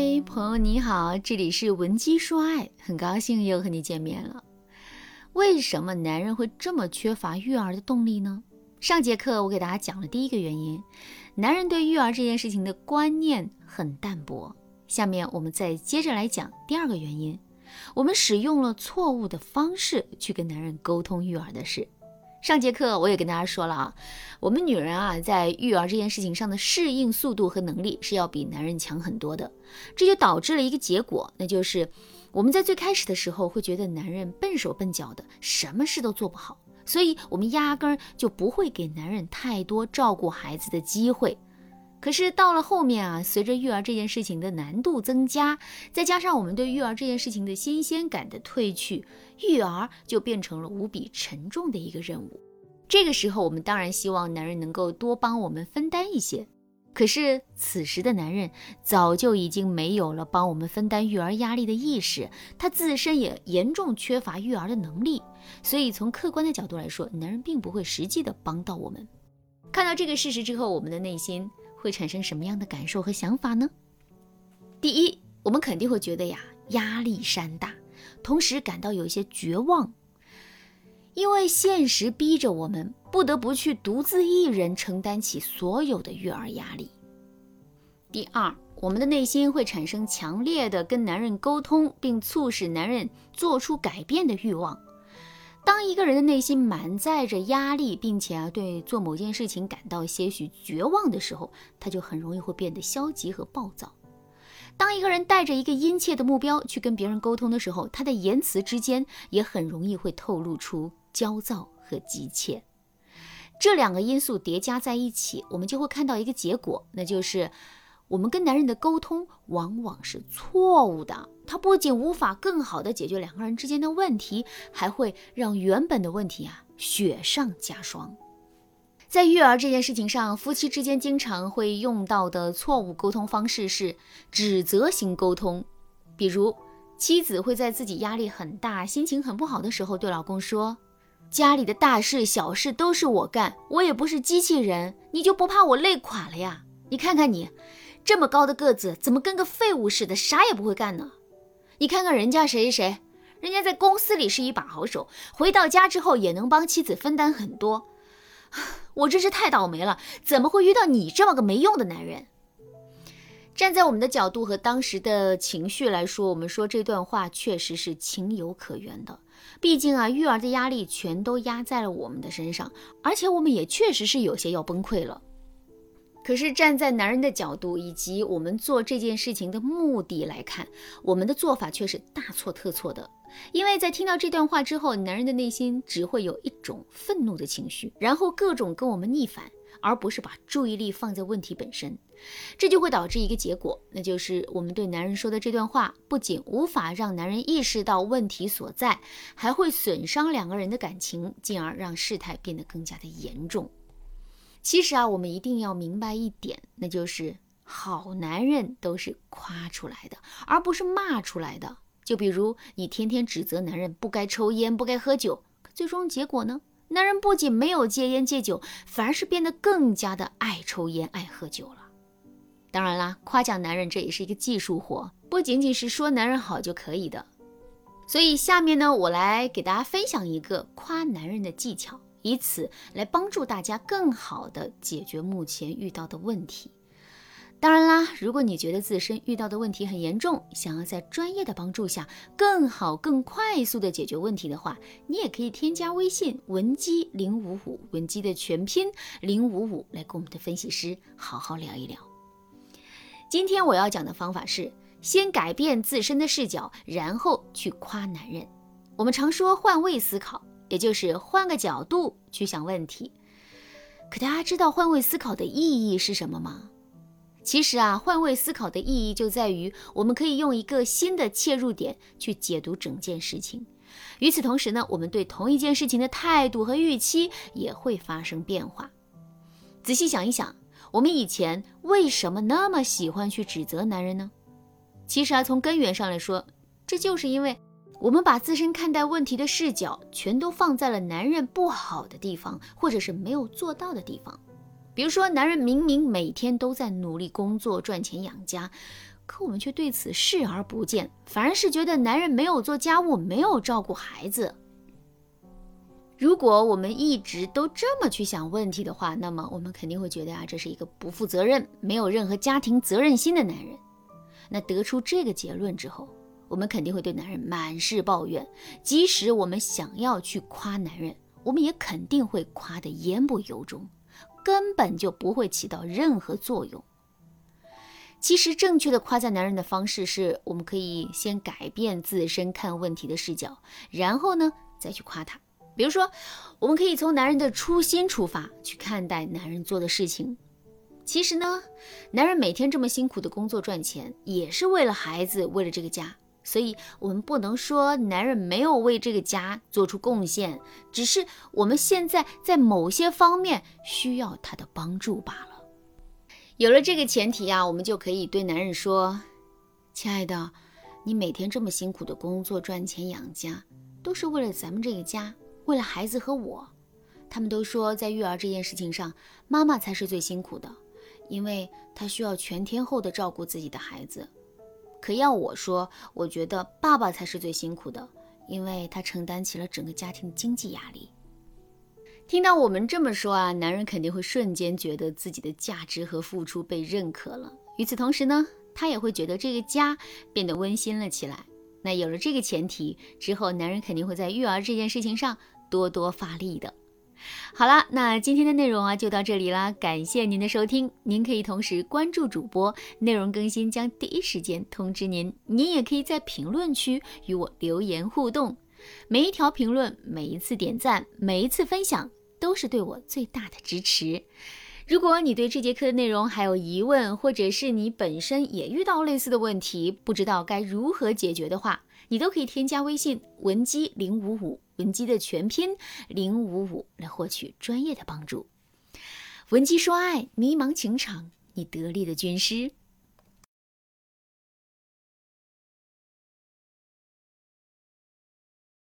嗨，朋友你好，这里是文姬说爱，很高兴又和你见面了。为什么男人会这么缺乏育儿的动力呢？上节课我给大家讲了第一个原因，男人对育儿这件事情的观念很淡薄。下面我们再接着来讲第二个原因，我们使用了错误的方式去跟男人沟通育儿的事。上节课我也跟大家说了啊，我们女人啊在育儿这件事情上的适应速度和能力是要比男人强很多的，这就导致了一个结果，那就是我们在最开始的时候会觉得男人笨手笨脚的，什么事都做不好。所以，我们压根儿就不会给男人太多照顾孩子的机会。可是到了后面啊，随着育儿这件事情的难度增加，再加上我们对育儿这件事情的新鲜感的褪去，育儿就变成了无比沉重的一个任务。这个时候，我们当然希望男人能够多帮我们分担一些。可是此时的男人早就已经没有了帮我们分担育儿压力的意识，他自身也严重缺乏育儿的能力，所以从客观的角度来说，男人并不会实际的帮到我们。看到这个事实之后，我们的内心会产生什么样的感受和想法呢？第一，我们肯定会觉得呀压力山大，同时感到有一些绝望。因为现实逼着我们不得不去独自一人承担起所有的育儿压力。第二，我们的内心会产生强烈的跟男人沟通，并促使男人做出改变的欲望。当一个人的内心满载着压力，并且啊对做某件事情感到些许绝望的时候，他就很容易会变得消极和暴躁。当一个人带着一个殷切的目标去跟别人沟通的时候，他的言辞之间也很容易会透露出。焦躁和急切，这两个因素叠加在一起，我们就会看到一个结果，那就是我们跟男人的沟通往往是错误的。它不仅无法更好的解决两个人之间的问题，还会让原本的问题啊雪上加霜。在育儿这件事情上，夫妻之间经常会用到的错误沟通方式是指责型沟通，比如妻子会在自己压力很大、心情很不好的时候对老公说。家里的大事小事都是我干，我也不是机器人，你就不怕我累垮了呀？你看看你，这么高的个子，怎么跟个废物似的，啥也不会干呢？你看看人家谁谁谁，人家在公司里是一把好手，回到家之后也能帮妻子分担很多。我真是太倒霉了，怎么会遇到你这么个没用的男人？站在我们的角度和当时的情绪来说，我们说这段话确实是情有可原的。毕竟啊，育儿的压力全都压在了我们的身上，而且我们也确实是有些要崩溃了。可是站在男人的角度以及我们做这件事情的目的来看，我们的做法却是大错特错的。因为在听到这段话之后，男人的内心只会有一种愤怒的情绪，然后各种跟我们逆反。而不是把注意力放在问题本身，这就会导致一个结果，那就是我们对男人说的这段话，不仅无法让男人意识到问题所在，还会损伤两个人的感情，进而让事态变得更加的严重。其实啊，我们一定要明白一点，那就是好男人都是夸出来的，而不是骂出来的。就比如你天天指责男人不该抽烟、不该喝酒，可最终结果呢？男人不仅没有戒烟戒酒，反而是变得更加的爱抽烟爱喝酒了。当然啦，夸奖男人这也是一个技术活，不仅仅是说男人好就可以的。所以下面呢，我来给大家分享一个夸男人的技巧，以此来帮助大家更好的解决目前遇到的问题。当然啦，如果你觉得自身遇到的问题很严重，想要在专业的帮助下更好、更快速的解决问题的话，你也可以添加微信文姬零五五，文姬的全拼零五五，来跟我们的分析师好好聊一聊。今天我要讲的方法是，先改变自身的视角，然后去夸男人。我们常说换位思考，也就是换个角度去想问题。可大家知道换位思考的意义是什么吗？其实啊，换位思考的意义就在于，我们可以用一个新的切入点去解读整件事情。与此同时呢，我们对同一件事情的态度和预期也会发生变化。仔细想一想，我们以前为什么那么喜欢去指责男人呢？其实啊，从根源上来说，这就是因为我们把自身看待问题的视角全都放在了男人不好的地方，或者是没有做到的地方。比如说，男人明明每天都在努力工作赚钱养家，可我们却对此视而不见，反而是觉得男人没有做家务，没有照顾孩子。如果我们一直都这么去想问题的话，那么我们肯定会觉得啊，这是一个不负责任、没有任何家庭责任心的男人。那得出这个结论之后，我们肯定会对男人满是抱怨。即使我们想要去夸男人，我们也肯定会夸得言不由衷，根本就不会起到任何作用。其实，正确的夸赞男人的方式是，我们可以先改变自身看问题的视角，然后呢，再去夸他。比如说，我们可以从男人的初心出发去看待男人做的事情。其实呢，男人每天这么辛苦的工作赚钱，也是为了孩子，为了这个家。所以，我们不能说男人没有为这个家做出贡献，只是我们现在在某些方面需要他的帮助罢了。有了这个前提啊，我们就可以对男人说：“亲爱的，你每天这么辛苦的工作赚钱养家，都是为了咱们这个家。”为了孩子和我，他们都说在育儿这件事情上，妈妈才是最辛苦的，因为她需要全天候的照顾自己的孩子。可要我说，我觉得爸爸才是最辛苦的，因为他承担起了整个家庭的经济压力。听到我们这么说啊，男人肯定会瞬间觉得自己的价值和付出被认可了。与此同时呢，他也会觉得这个家变得温馨了起来。那有了这个前提之后，男人肯定会在育儿这件事情上。多多发力的。好啦，那今天的内容啊就到这里啦，感谢您的收听。您可以同时关注主播，内容更新将第一时间通知您。您也可以在评论区与我留言互动，每一条评论、每一次点赞、每一次分享，都是对我最大的支持。如果你对这节课的内容还有疑问，或者是你本身也遇到类似的问题，不知道该如何解决的话，你都可以添加微信文姬零五五，文姬的全拼零五五，来获取专业的帮助。文姬说爱，迷茫情场，你得力的军师。